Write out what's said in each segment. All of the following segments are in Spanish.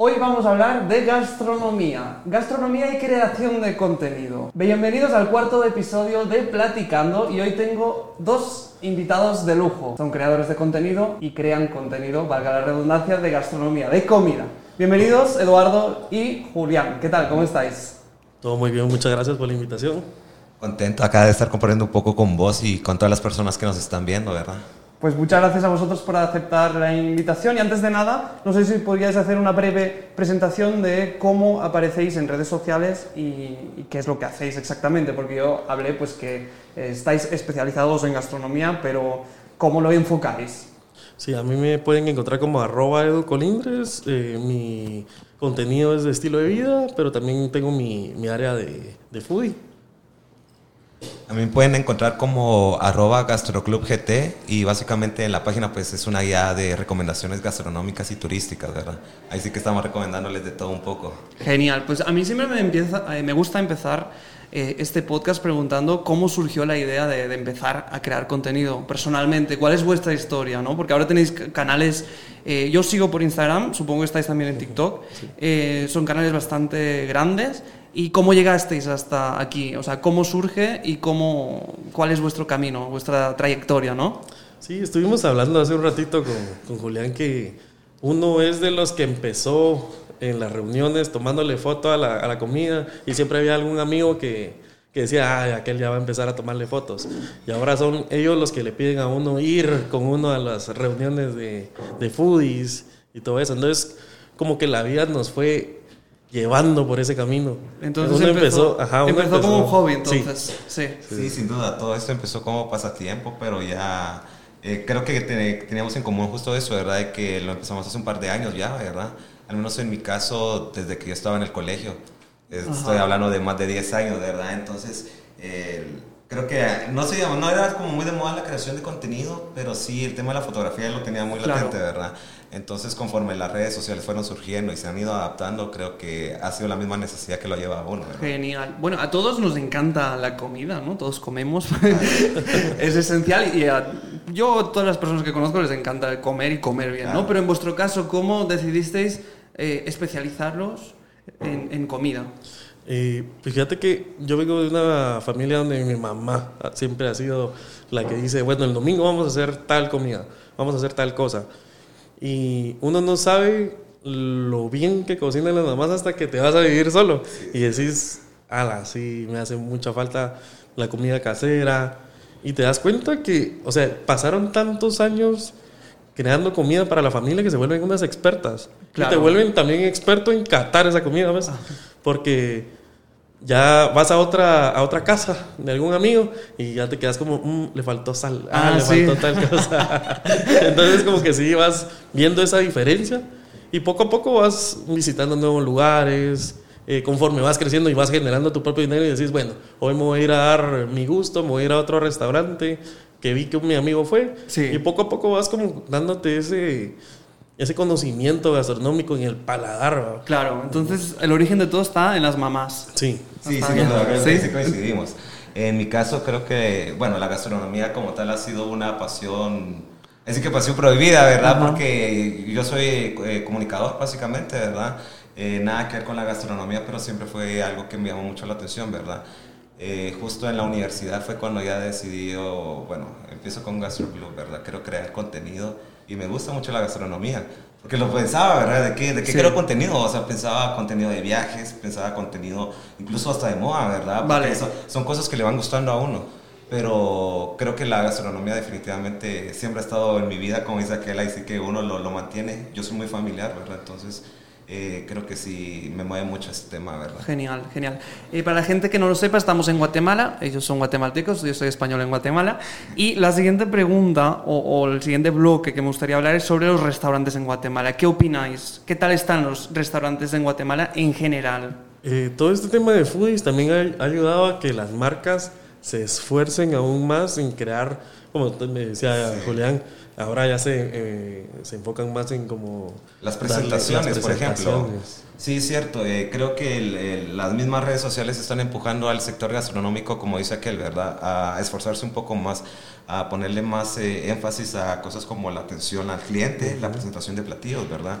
Hoy vamos a hablar de gastronomía, gastronomía y creación de contenido. Bienvenidos al cuarto episodio de Platicando y hoy tengo dos invitados de lujo. Son creadores de contenido y crean contenido, valga la redundancia, de gastronomía, de comida. Bienvenidos Eduardo y Julián. ¿Qué tal? ¿Cómo estáis? Todo muy bien, muchas gracias por la invitación. Contento acá de estar compartiendo un poco con vos y con todas las personas que nos están viendo, ¿verdad? Pues muchas gracias a vosotros por aceptar la invitación y antes de nada, no sé si podríais hacer una breve presentación de cómo aparecéis en redes sociales y, qué es lo que hacéis exactamente, porque yo hablé pues que estáis especializados en gastronomía, pero ¿cómo lo enfocáis? Sí, a mí me pueden encontrar como arroba educolindres, eh, mi contenido es de estilo de vida, pero también tengo mi, mi área de, de foodie. A mí me pueden encontrar como arroba gastroclubgt y básicamente en la página pues es una guía de recomendaciones gastronómicas y turísticas, ¿verdad? Ahí sí que estamos recomendándoles de todo un poco. Genial, pues a mí siempre me, empieza, eh, me gusta empezar eh, este podcast preguntando cómo surgió la idea de, empezar a crear contenido personalmente, cuál es vuestra historia, ¿no? Porque ahora tenéis canales, eh, yo sigo por Instagram, supongo que estáis también en TikTok, son canales bastante grandes ¿Y cómo llegasteis hasta aquí? O sea, ¿cómo surge y cómo, cuál es vuestro camino, vuestra trayectoria, no? Sí, estuvimos hablando hace un ratito con, con Julián que uno es de los que empezó en las reuniones tomándole foto a la, a la comida y siempre había algún amigo que, que decía, ay, aquel ya va a empezar a tomarle fotos. Y ahora son ellos los que le piden a uno ir con uno a las reuniones de, de foodies y todo eso. Entonces, como que la vida nos fue llevando por ese camino. Entonces empezó, empezó, como un hobby, entonces. Sí. Sí. sin duda, todo esto empezó como pasatiempo, pero ya eh, creo que teníamos en común justo eso, ¿verdad? De que lo empezamos hace un par de años ya, ¿verdad? Al menos en mi caso, desde que yo estaba en el colegio. Estoy hablando de más de 10 años, ¿verdad? Entonces, creo que no, se, no era como muy de moda la creación de contenido, pero sí el tema de la fotografía lo tenía muy latente, ¿verdad? Entonces, conforme las redes sociales fueron surgiendo y se han ido adaptando, creo que ha sido la misma necesidad que lo lleva a uno. Genial. Bueno, a todos nos encanta la comida, ¿no? Todos comemos. es esencial y a yo, todas las personas que conozco les encanta comer y comer bien, ¿no? Pero en vuestro caso, ¿cómo decidisteis eh, especializarlos en, en comida? Y fíjate que yo vengo de una familia donde mi mamá siempre ha sido la que dice, bueno, el domingo vamos a hacer tal comida, vamos a hacer tal cosa. Y uno no sabe lo bien que cocinan las mamás hasta que te vas a vivir solo. Y decís, ala, sí, me hace mucha falta la comida casera. Y te das cuenta que, o sea, pasaron tantos años creando comida para la familia que se vuelven unas expertas. Y te vuelven también experto en catar esa comida, ¿ves? Porque ya vas a otra, a otra casa de algún amigo y ya te quedas como, mm, le faltó sal, ah, ah le faltó tal cosa. Entonces como que sí, vas viendo esa diferencia y poco a poco vas visitando nuevos lugares, eh, conforme vas creciendo y vas generando tu propio dinero y decís, bueno, hoy me voy a ir a dar mi gusto, me voy a ir a otro restaurante que vi que mi amigo fue. Y poco a poco vas como dándote ese ese conocimiento gastronómico en el paladar. Claro, entonces el origen de todo está en las mamás. Sí, sí, sí, sí, coincidimos. En mi caso creo que, bueno, la gastronomía como tal ha sido una pasión, es decir, que pasión prohibida, ¿verdad? Porque yo soy eh, comunicador básicamente, ¿verdad? Eh, nada que ver con la gastronomía, pero siempre fue algo que me llamó mucho la atención, ¿verdad? Eh, justo en la universidad fue cuando ya decidí, bueno, empiezo con Gastro Club, ¿verdad? Quiero crear contenido y me gusta mucho la gastronomía. Porque lo pensaba, ¿verdad? ¿De qué, de qué quiero contenido? O sea, pensaba contenido de viajes, pensaba contenido incluso hasta de moda, ¿verdad? vale. son cosas que le van gustando a uno. Pero creo que la gastronomía definitivamente siempre ha estado en mi vida, como dice aquel, ahí sí que uno lo, lo mantiene. Yo soy muy familiar, ¿verdad? Entonces eh, creo que sí me mueve mucho este tema, ¿verdad? Genial, genial. Y para la gente que no lo sepa, estamos en Guatemala, ellos son guatemaltecos, yo soy español en Guatemala. Y la siguiente pregunta o, el siguiente bloque que me gustaría hablar es sobre los restaurantes en Guatemala. ¿Qué opináis? ¿Qué tal están los restaurantes en Guatemala en general? Eh, todo este tema de foodies también ha, ayudado a que las marcas se esfuercen aún más en crear, como me decía Julián, ahora ya se, eh, se enfocan más en como... Las presentaciones, por ejemplo. Sí, es cierto. Eh, creo que las mismas redes sociales están empujando al sector gastronómico, como dice aquel, ¿verdad? A esforzarse un poco más, a ponerle más eh, énfasis a cosas como la atención al cliente, la presentación de platillos, ¿verdad?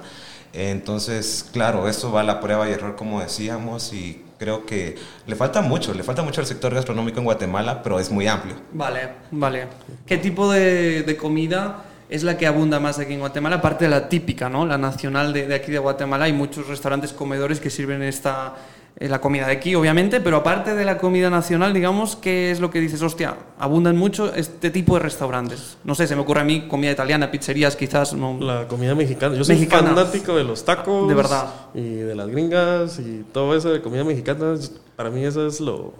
Entonces, claro, esto va a la prueba y error, como decíamos, y creo que le falta mucho, le falta mucho al sector gastronómico en Guatemala, pero es muy amplio. Vale, vale. ¿Qué tipo de, comida es la que abunda más aquí en Guatemala? Aparte de la típica, ¿no? La nacional de, de aquí de Guatemala. Hay muchos restaurantes comedores que sirven esta, la comida de aquí, obviamente, pero aparte de la comida nacional, digamos, ¿qué es lo que dices? Hostia, abundan mucho este tipo de restaurantes. No sé, se me ocurre a mí comida italiana, pizzerías, quizás. No. La comida mexicana. Yo soy fanático de los tacos. De verdad. Y de las gringas y todo eso de comida mexicana. Para mí eso es lo,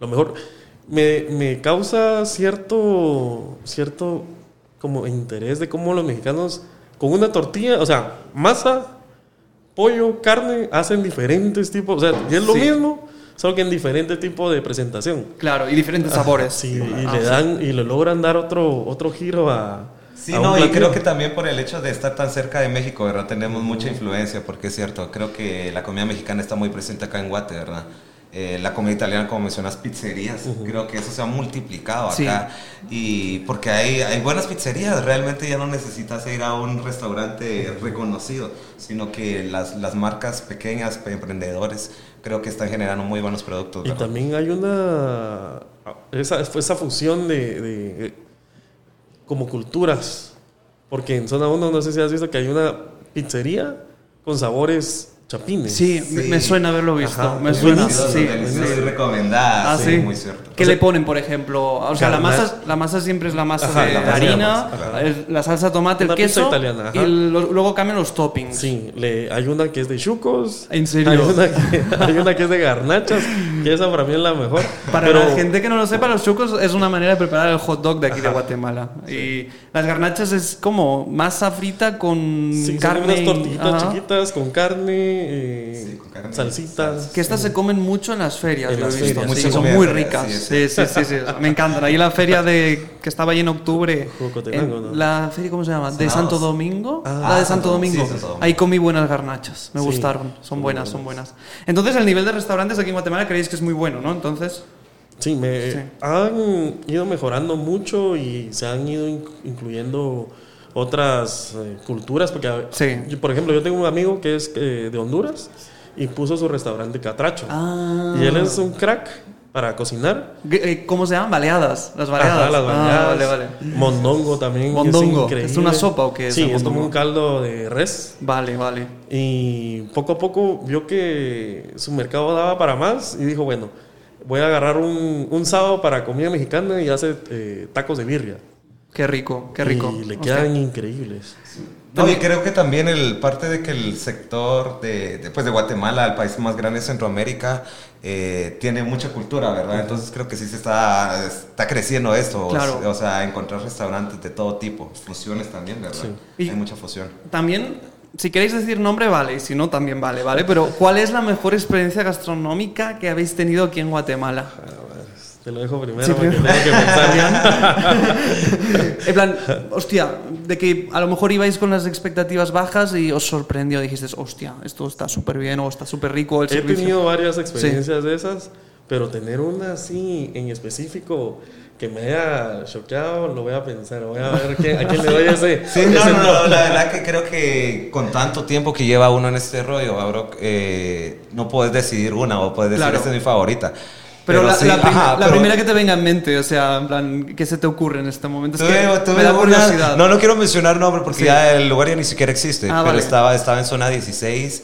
lo mejor. Me, me causa cierto, cierto como interés de cómo los mexicanos con una tortilla, o sea, masa, pollo, carne, hacen diferentes tipos. O sea, y es lo Sí. mismo, solo que en diferente tipo de presentación. Claro, y diferentes sabores. Sí, y Ah, le sí. dan y le logran dar otro, otro giro a. Sí, a un no, y creo que también por el hecho de estar tan cerca de México, ¿verdad? Tenemos mucha influencia, porque es cierto, creo que la comida mexicana está muy presente acá en Guate, ¿verdad? Eh, la comida italiana, como mencionas, pizzerías, creo que eso se ha multiplicado Sí. acá. Y porque hay, hay buenas pizzerías, realmente ya no necesitas ir a un restaurante reconocido, sino que las, las marcas pequeñas, emprendedores, creo que están generando muy buenos productos. Y ¿verdad? también hay una. Esa, esa fusión de, de- como culturas. Porque en zona 1, no sé si has visto que hay una pizzería con sabores chapines. Sí, me- Sí. me suena haberlo visto. Ajá, me es suena. Sí, Delicioso sí. recomendada, Ah, sí, sí. muy cierto. ¿Qué O sea, le ponen, por ejemplo? O sea, la masa, la masa siempre es la masa Ajá, de la masa de harina, ajá. la salsa de tomate, el queso italiana, y lo- luego cambian los toppings. Sí, le, hay una que es de chucos. ¿En serio? Hay una, que, hay una que es de garnachas. Que esa para mí es la mejor. Para Pero- la gente que no lo sepa, los chucos es una manera de preparar el hot dog de aquí de Guatemala. Y las garnachas es como masa frita con Sí, son carne. unas tortillitas ajá. chiquitas con carne, eh, Sí, con carne salsitas. Que estas se comen mucho en las ferias, En he las visto. ferias, Sí, son muy de ricas. sí, Sí, sí, sí. Me encantan. Ahí la feria de que estaba ahí en octubre. Jocotenango, ¿no? La feria, ¿cómo se llama? ¿De. Santo Domingo? Ah. la de Ah, Santo Santo- Domingo. Santo. Ahí comí buenas garnachas. Me gustaron. Son buenas, son buenas. Entonces, el nivel de restaurantes aquí en Guatemala creéis que es muy bueno, ¿no? Entonces. Sí, me han ido mejorando mucho y se han ido in- incluyendo otras eh, culturas. Porque, a- Sí. yo, por ejemplo, yo tengo un amigo que es eh, de Honduras y puso su restaurante Catracho. Ah. Y él es un crack para cocinar. Eh, ¿Cómo se llaman? Baleadas. Las baleadas. Ajá, las Ah, baleadas. vale, vale. Mondongo también. Mondongo, Es. ¿es una sopa o qué es Sí, es como un caldo de res. Vale, vale. Y poco a poco vio que su mercado daba para más y dijo, bueno, voy a agarrar un, un sábado para comida mexicana y hace eh, tacos de birria. Qué rico, qué rico. Y le quedan increíbles. No, y creo que también el parte de que el sector de, de, pues, de Guatemala, el país más grande de Centroamérica, eh, tiene mucha cultura, ¿verdad? Entonces creo que sí se está, está creciendo esto. Claro. O sea, encontrar restaurantes de todo tipo, fusiones también, ¿verdad? Y- Hay mucha fusión. También, si queréis decir nombre, vale, y si no, también vale, ¿vale? Pero, ¿cuál es la mejor experiencia gastronómica que habéis tenido aquí en Guatemala? Te lo dejo primero Sí, porque primero. tengo que pensar. En plan, hostia, de que a lo mejor ibais con las expectativas bajas y os sorprendió, dijiste, hostia, esto está súper bien o está súper rico el He servicio. tenido varias experiencias de esas, pero tener una así en específico que me haya choqueado, lo voy a pensar, voy a ver quién- a quién le doy ese. Sí, no, ese no, no. no, la verdad que creo que con tanto tiempo que lleva uno en este rollo, bro, eh, no puedes decidir una o puedes decir, Claro. esta es mi favorita. Pero, la, sí, la ajá, pero primera que te venga en mente, o sea, en plan, ¿qué se te ocurre en este momento? Es que tuve- tuve me da una- curiosidad. no, no quiero mencionar nombre porque Sí. ya el lugar ya ni siquiera existe, Ah, pero vale. estaba, estaba en zona 16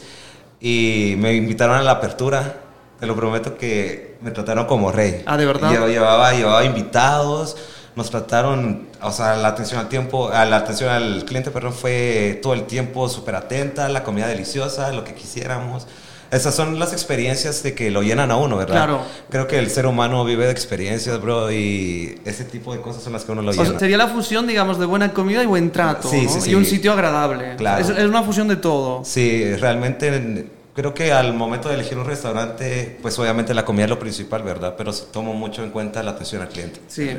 y me invitaron a la apertura. Te lo prometo que me trataron como rey. Ah, ¿de verdad? Llevaba, llevaba, llevaba invitados, nos trataron, o sea, la atención al tiempo, la atención al cliente, perdón, fue todo el tiempo súper atenta, la comida deliciosa, lo que quisiéramos. Esas son las experiencias de que lo llenan a uno, ¿verdad? Claro. Creo que el ser humano vive de experiencias, bro, y ese tipo de cosas son las que uno lo O sea, llena. sería la fusión, digamos, de buena comida y buen trato, Sí, ¿no? sí, sí. Y un sitio agradable. Claro. Es, es una fusión de todo. Sí, realmente creo que al momento de elegir un restaurante, pues obviamente la comida es lo principal, ¿verdad? Pero tomo mucho en cuenta la atención al cliente. Sí.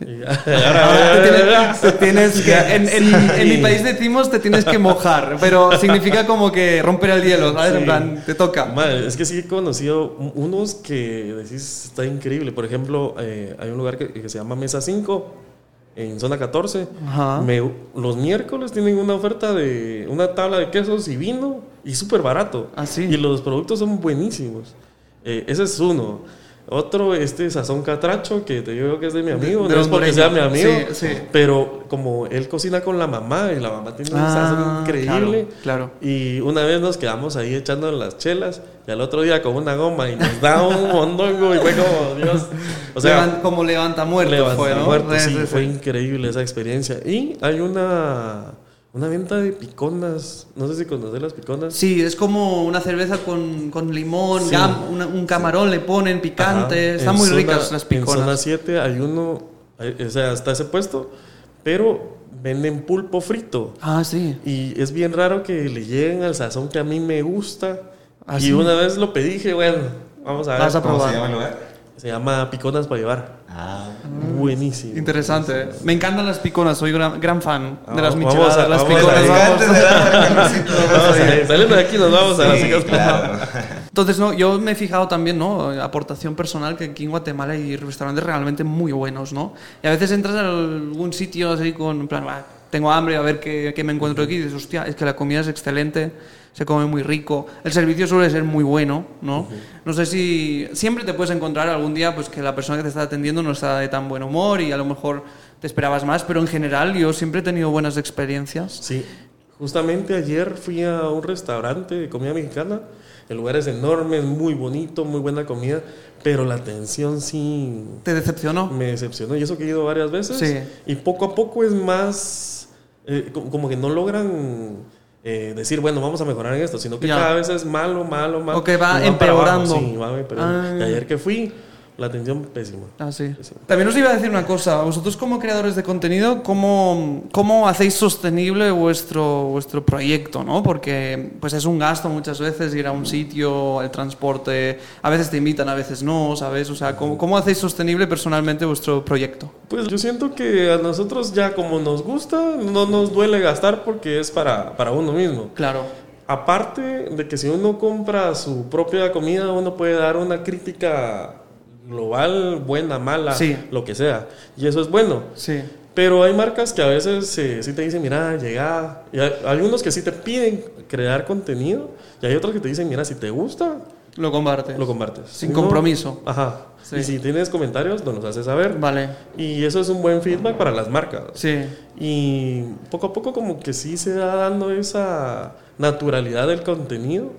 Ahora te tienes, te tienes que, en, en- en mi país decimos te tienes que mojar, pero significa como que romper el hielo, ¿sabes? En Sí. plan, te toca. Madre, es que sí he conocido un- unos que decís está increíble. Por ejemplo, eh, hay un lugar que, que se llama Mesa 5 en zona 14. Ajá. Me- los miércoles tienen una oferta de una tabla de quesos y vino y súper barato. Ah, sí. Y los productos son buenísimos. Eh, ese es uno. Otro, este sazón catracho, que te digo que es de mi amigo, de no es porque sea mi amigo, Sí, sí. pero como él cocina con la mamá y la mamá tiene un Ah, sazón increíble. claro, claro. Y una vez nos quedamos ahí echando las chelas y al otro día con una goma y nos da un mondongo y fue como, Dios. O sea, Levan- como levanta muerto Levanta fue, Sí, fue increíble esa experiencia. Y hay una, una venta de piconas, no sé si conoces las piconas. Sí, es como una cerveza con, con limón, Sí. gam- una- un camarón le ponen picante. Ajá. Están En muy zona- ricas las En piconas. zona 7 hay uno, o sea, está ese puesto, pero venden pulpo frito. Ah, sí. Y es bien raro que le lleguen al sazón que a mí me gusta. ¿Ah, y sí? una vez lo pedí, dije, bueno, vamos a ver. Vas a ¿Cómo probar. se llama el lugar? Se llama piconas para llevar. Ah. Buenísimo. Interesante. ¿eh? Me encantan las piconas, soy gran, gran fan de Ah, las vamos micheladas. a- las piconas. Saliendo de aquí nos vamos a las Sí, claro. Entonces, no, yo me he fijado también, ¿no? Aportación personal, que aquí en Guatemala hay restaurantes realmente muy buenos, ¿no? Y a veces entras a algún sitio así con, en plan, "Ah, tengo hambre, a ver qué, qué me encuentro aquí. Y dices, hostia, es que la comida es excelente, se come muy rico, el servicio suele ser muy bueno, ¿no? No sé si siempre te puedes encontrar algún día, pues que la persona que te está atendiendo no está de tan buen humor y a lo mejor te esperabas más, pero en general yo siempre he tenido buenas experiencias. Sí, justamente ayer fui a un restaurante de comida mexicana. El lugar es enorme, es muy bonito, muy buena comida, pero la atención sí ¿Te decepcionó? me decepcionó. Y eso que he ido varias veces. Sí. Y poco a poco es más, eh, co- como que no logran eh, decir, bueno, vamos a mejorar en esto, sino que cada vez es malo, malo, malo. O que va abajo. empeorando. Sí, va empeorando. Ah. Y ayer que fui, la atención pésima. Ah, sí. Sí. También os iba a decir una cosa. Vosotros como creadores de contenido, ¿cómo, cómo hacéis sostenible vuestro, vuestro proyecto? ¿no? Porque pues es un gasto muchas veces ir a un sitio, el transporte, a veces te invitan, a veces no, ¿sabes? O sea, ¿cómo, cómo hacéis sostenible personalmente vuestro proyecto? Pues yo siento que a nosotros ya como nos gusta, no nos duele gastar porque es para, para uno mismo. Claro. Aparte de que si uno compra su propia comida, uno puede dar una crítica global, buena, mala, Sí. lo que sea. Y eso es bueno. Sí. Pero hay marcas que a veces eh, sí te dicen, mira, llega. Y hay, hay unos que sí te piden crear contenido. Y hay otros que te dicen, mira, si te gusta, Lo compartes. lo compartes. Sin compromiso. Ajá. Sí. Y si tienes comentarios, nos haces saber. Vale. Y eso es un buen feedback para las marcas. Sí. Y poco a poco como que sí se va dando esa naturalidad del contenido.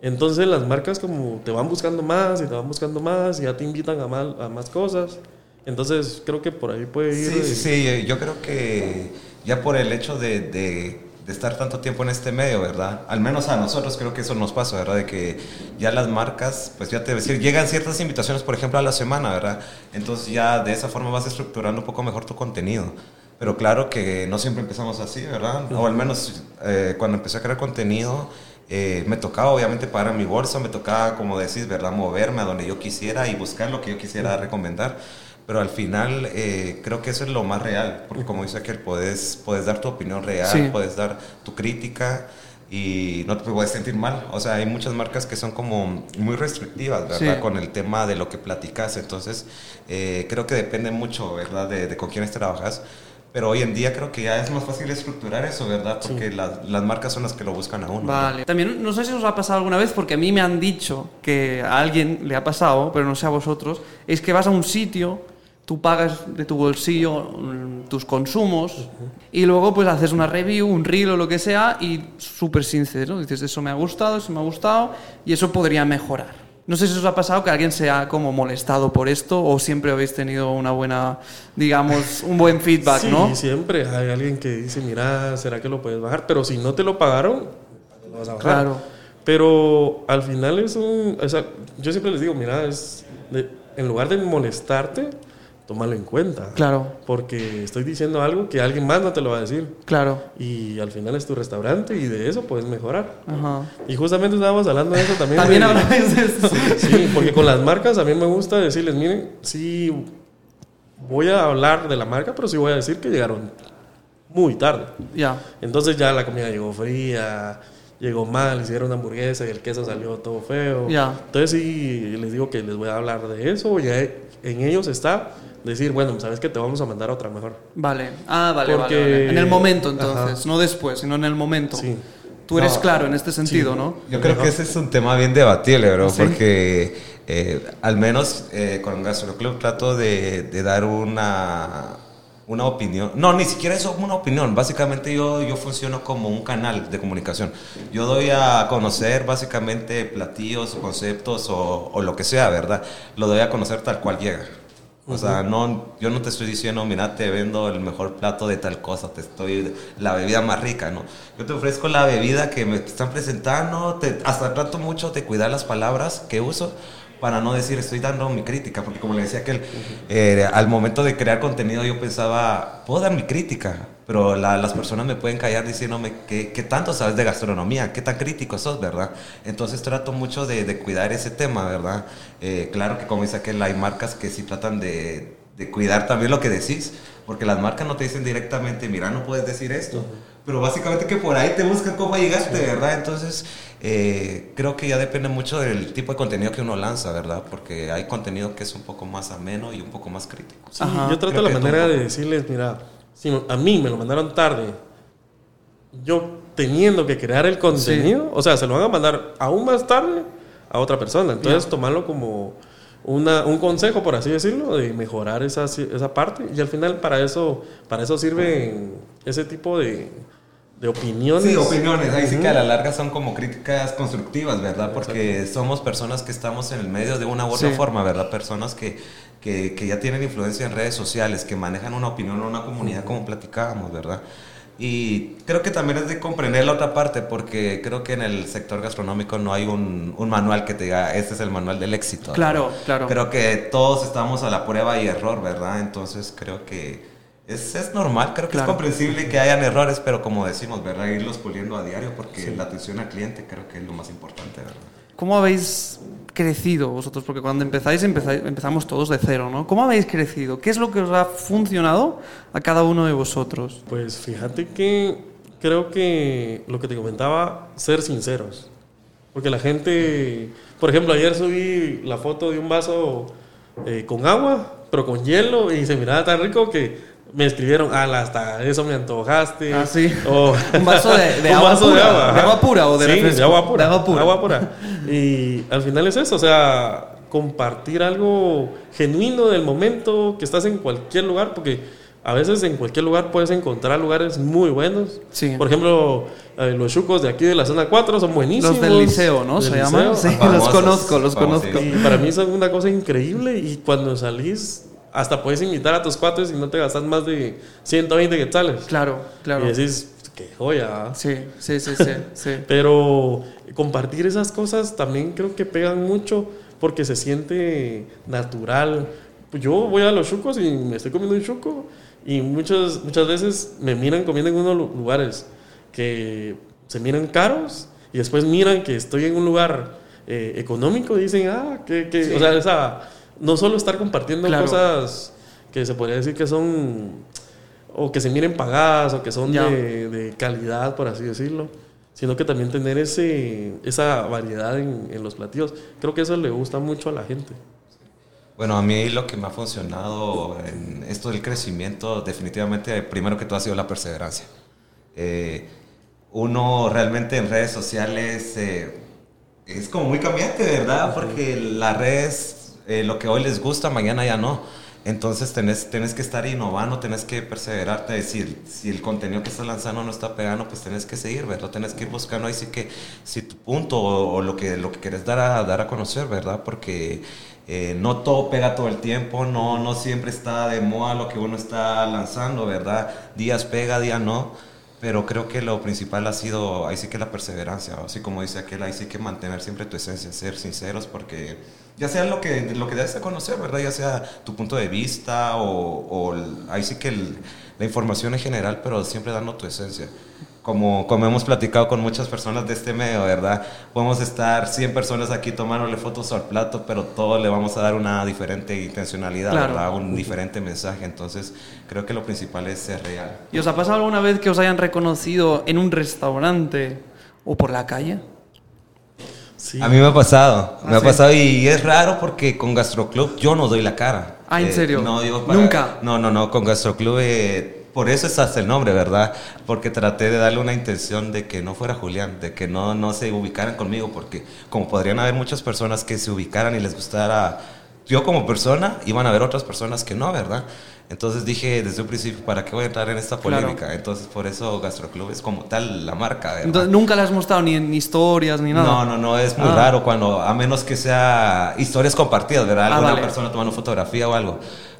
Entonces las marcas como te van buscando más y te van buscando más y ya te invitan a más, a más cosas. Entonces creo que por ahí puede ir. Sí, eh, sí, sí, yo creo que ya por el hecho de, de- de estar tanto tiempo en este medio, ¿verdad? Al menos a nosotros creo que eso nos pasa, ¿verdad? De que ya las marcas, pues ya te decir, llegan ciertas invitaciones, por ejemplo, a la semana, ¿verdad? Entonces ya de esa forma vas estructurando un poco mejor tu contenido. Pero claro que no siempre empezamos así, ¿verdad? O al menos eh, cuando empecé a crear contenido, eh, me tocaba obviamente pagar mi bolsa, me tocaba, como decís, ¿verdad? Moverme a donde yo quisiera y buscar lo que yo quisiera recomendar. Pero al final eh, creo que eso es lo más real, porque como dice aquel, puedes, puedes dar tu opinión real, Sí. puedes dar tu crítica y no te puedes sentir mal. O sea, hay muchas marcas que son como muy restrictivas, ¿verdad? Sí. Con el tema de lo que platicas. Entonces, eh, creo que depende mucho, ¿verdad? De, de con quiénes trabajas. Pero hoy en día creo que ya es más fácil estructurar eso, ¿verdad? Porque las, las marcas son las que lo buscan a uno. ¿verdad? Vale. También no sé si os ha pasado alguna vez, porque a mí me han dicho que a alguien le ha pasado, pero no sé a vosotros, es que vas a un sitio, tú pagas de tu bolsillo mm, tus consumos y luego pues haces una review, un reel o lo que sea y súper sincero, dices eso me ha gustado, eso me ha gustado y eso podría mejorar. No sé si os ha pasado que alguien se ha como molestado por esto o siempre habéis tenido una buena, digamos, un buen feedback, sí, ¿no? siempre hay alguien que dice, mira, ¿será que lo puedes bajar? Pero si no te lo pagaron, lo vas a bajar. Claro. Pero al final es un... o sea, yo siempre les digo, mira, es de- en lugar de molestarte, tómalo en cuenta. Claro, Porque estoy diciendo algo que alguien más no te lo va a decir. claro. Y al final es tu restaurante y de eso puedes mejorar. Ajá. Y justamente estábamos hablando de eso también. También habláis de esto. Sí, porque con las marcas a mí me gusta decirles, miren, sí voy a hablar de la marca, pero sí voy a decir que llegaron muy tarde. Ya. Entonces ya la comida llegó fría, llegó mal, hicieron una hamburguesa y el queso salió todo feo. Ya. Entonces sí, les digo que les voy a hablar de eso, ya en ellos está decir, bueno, sabes que te vamos a mandar a otra mejor. Vale. Ah, vale, Porque- vale, vale. En el momento, entonces. Ajá. No después, sino en el momento. Sí. Tú eres No. claro en este sentido, ¿no? Yo creo que ese es un tema bien debatible, bro, Sí. porque eh, al menos eh, con Gastro Club trato de, de dar una, una opinión. No, ni siquiera es una opinión. Básicamente yo, yo funciono como un canal de comunicación. Yo doy a conocer básicamente platillos, conceptos o, o lo que sea, ¿verdad? Lo doy a conocer tal cual llega. O sea, no, yo no te estoy diciendo, mira, te vendo el mejor plato de tal cosa, te estoy la bebida más rica, ¿no? Yo te ofrezco la bebida que me están presentando, te, hasta trato mucho de cuidar las palabras que uso para no decir estoy dando mi crítica, porque como le decía aquel, eh, al momento de crear contenido yo pensaba, puedo dar mi crítica, pero la- las personas me pueden callar diciéndome ¿qué, qué tanto sabes de gastronomía, qué tan crítico sos, ¿verdad? Entonces trato mucho de, de cuidar ese tema, ¿verdad? Eh, claro que como dice aquel, hay marcas que sí tratan de, de cuidar también lo que decís, porque las marcas no te dicen directamente, mira, no puedes decir esto, pero básicamente que por ahí te buscan cómo llegaste, ¿verdad? Entonces, eh, creo que ya depende mucho del tipo de contenido que uno lanza, ¿verdad? Porque hay contenido que es un poco más ameno y un poco más crítico. Sí, Ajá. yo trato Creo la manera de decirles, mira, si a mí me lo mandaron tarde, yo teniendo que crear el contenido, o sea, se lo van a mandar aún más tarde a otra persona. Entonces, tomarlo como una, un consejo, por así decirlo, de mejorar esa, esa parte. Y al final, para eso, para eso sirven ese tipo de, de opiniones. Sí, opiniones, ahí sí Ujú. que a la larga son como críticas constructivas, ¿verdad? Porque somos personas que estamos en el medio de una u otra Sí. forma, ¿verdad? Personas que, que, que ya tienen influencia en redes sociales, que manejan una opinión o una comunidad como platicábamos, ¿verdad? Y creo que también es de comprender la otra parte, porque creo que en el sector gastronómico no hay un, un manual que te diga, este es el manual del éxito. Claro, ¿verdad? claro. Creo que todos estamos a la prueba y error, ¿verdad? Entonces creo que es, es normal, creo que Claro. es comprensible que hayan errores, pero como decimos, ¿verdad? Irlos puliendo a diario porque la atención al cliente creo que es lo más importante, ¿verdad? ¿Cómo habéis crecido vosotros? Porque cuando empezáis, empezáis- empezamos todos de cero, ¿no? ¿Cómo habéis crecido? ¿Qué es lo que os ha funcionado a cada uno de vosotros? Pues fíjate que creo que lo que te comentaba, ser sinceros. Porque la gente, por ejemplo, ayer subí la foto de un vaso eh, con agua, pero con hielo, y se miraba tan rico que me escribieron, ala, hasta eso me antojaste. Ah, sí. O- Un vaso de- de Un agua vaso pura. de agua. ¿De ajá. agua pura o de Sí, refresco? de agua pura. De agua pura. Agua pura. Y al final es eso, o sea, compartir algo genuino del momento, que estás en cualquier lugar, porque a veces en cualquier lugar puedes encontrar lugares muy buenos. Sí. Por ejemplo, eh, los chucos de aquí de la zona 4 son buenísimos. Los del liceo, ¿no? Del Se llaman. Sí, los conozco, los conozco. Y para mí son una cosa increíble y cuando salís hasta puedes invitar a tus cuates y no te gastas más de 120 quetzales. Claro, claro. Y decís, qué joya. ¿ah?". Sí, sí, sí, sí. sí. Pero compartir esas cosas también creo que pegan mucho porque se siente natural. Yo voy a los chucos y me estoy comiendo un chuco y muchas, muchas veces me miran comiendo en unos lu- lugares que se miran caros y después miran que estoy en un lugar eh, económico y dicen, ah, que, que-". Sí. o sea, esa, no solo estar compartiendo Claro. cosas que se podría decir que son o que se miren pagadas o que son de, de calidad, por así decirlo, sino que también tener ese, esa variedad en, en los platillos. Creo que eso le gusta mucho a la gente. Bueno, a mí lo que me ha funcionado en esto del crecimiento, definitivamente, primero que todo ha sido la perseverancia. Eh, uno realmente en redes sociales eh, es como muy cambiante, ¿verdad? Porque las redes, eh, lo que hoy les gusta, mañana ya no. Entonces tenés, tenés que estar innovando, tenés que perseverarte. El- si el contenido que estás lanzando no está pegando, pues tenés que seguir, ¿verdad? Tenés que ir buscando ahí sí que si tu punto o, o lo que lo que quieres dar a, dar a conocer, ¿verdad? Porque eh, no todo pega todo el tiempo, no, no siempre está de moda lo que uno está lanzando, ¿verdad? Días pega, días no. Pero creo que lo principal ha sido, ahí sí que la perseverancia, así como dice aquel, ahí sí que mantener siempre tu esencia, ser sinceros, porque ya sea lo que, lo que debes de conocer, ¿verdad? Ya sea tu punto de vista o, o ahí sí que el- la información en general, pero siempre dando tu esencia. Como, como hemos platicado con muchas personas de este medio, ¿verdad? Podemos estar 100 personas aquí tomándole fotos al plato, pero todos le vamos a dar una diferente intencionalidad, Claro. ¿verdad? Un diferente mensaje. Entonces, creo que lo principal es ser real. ¿Y os ha pasado alguna vez que os hayan reconocido en un restaurante o por la calle? Sí. A mí me ha pasado, me Ah, ha ¿sí? pasado y es raro porque con Gastroclub yo no doy la cara. Ah, ¿en serio? No, yo para- ¿Nunca? No, no, no, con Gastroclub, eh, por eso es hasta el nombre, ¿verdad? Porque traté de darle una intención de que no fuera Julián, de que no, no se ubicaran conmigo, porque como podrían haber muchas personas que se ubicaran y les gustara yo como persona, iban a haber otras personas que no, ¿verdad? Entonces dije desde un principio, ¿para qué voy a entrar en esta Claro. polémica? Entonces por eso Gastroclub es como tal la marca, ¿verdad? Entonces, nunca le has mostrado ni en historias ni nada. No, no, no, es muy Ah. raro cuando, a menos que sea historias compartidas, ¿verdad? Ah, Alguna vale. persona tomando fotografía o algo.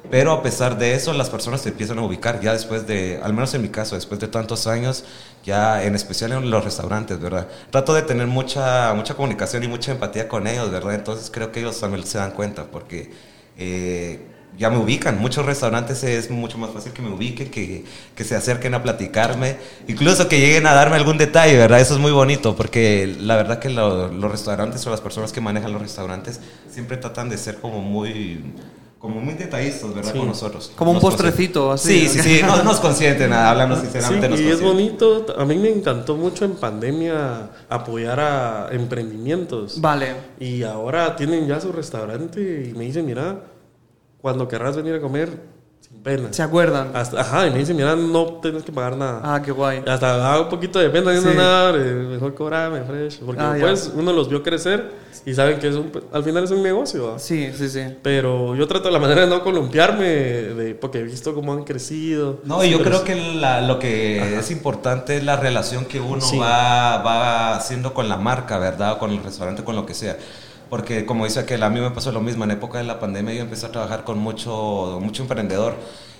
Pero a pesar de eso, las personas te empiezan a ubicar ya después de, al menos en mi caso, después de tantos años, ya en especial en los restaurantes, ¿verdad? Trato de tener mucha, mucha comunicación y mucha empatía con ellos, ¿verdad? Entonces creo que ellos también se dan cuenta porque eh, ya me ubican. Muchos restaurantes es mucho más fácil que me ubiquen, que, que se acerquen a platicarme, incluso que lleguen a darme algún detalle, ¿verdad? Eso es muy bonito porque la verdad que lo- los restaurantes o las personas que manejan los restaurantes siempre tratan de ser como muy... Como muy detallistas, ¿verdad? Sí. Con nosotros. Como un postrecito, así, Sí, sí, sí. No nos consienten, hablando Sí, sinceramente. nos y es bonito. A mí me encantó mucho en pandemia apoyar a emprendimientos. Vale. Y ahora tienen ya su restaurante y me dicen, mira, cuando querrás venir a comer, sin pena. ¿Se acuerdan? Hasta- ajá, y me dicen, mira, no tienes que pagar nada. Ah, qué guay. Hasta da un poquito de pena, Sí. no nada, mejor cobrarme, fresh. Porque Ah, ya. después uno los vio crecer y saben que es un, al final es un negocio. ¿va? Sí, sí, sí. Pero yo trato la manera de no columpiarme, de, porque he visto cómo han crecido. No, y yo Pero creo que la- lo que es importante es la relación que uno Sí. va, va haciendo con la marca, ¿verdad? O con el restaurante, con lo que sea. Porque como dice aquel, a mí me pasó lo mismo. En época de la pandemia yo empecé a trabajar con mucho, mucho emprendedor.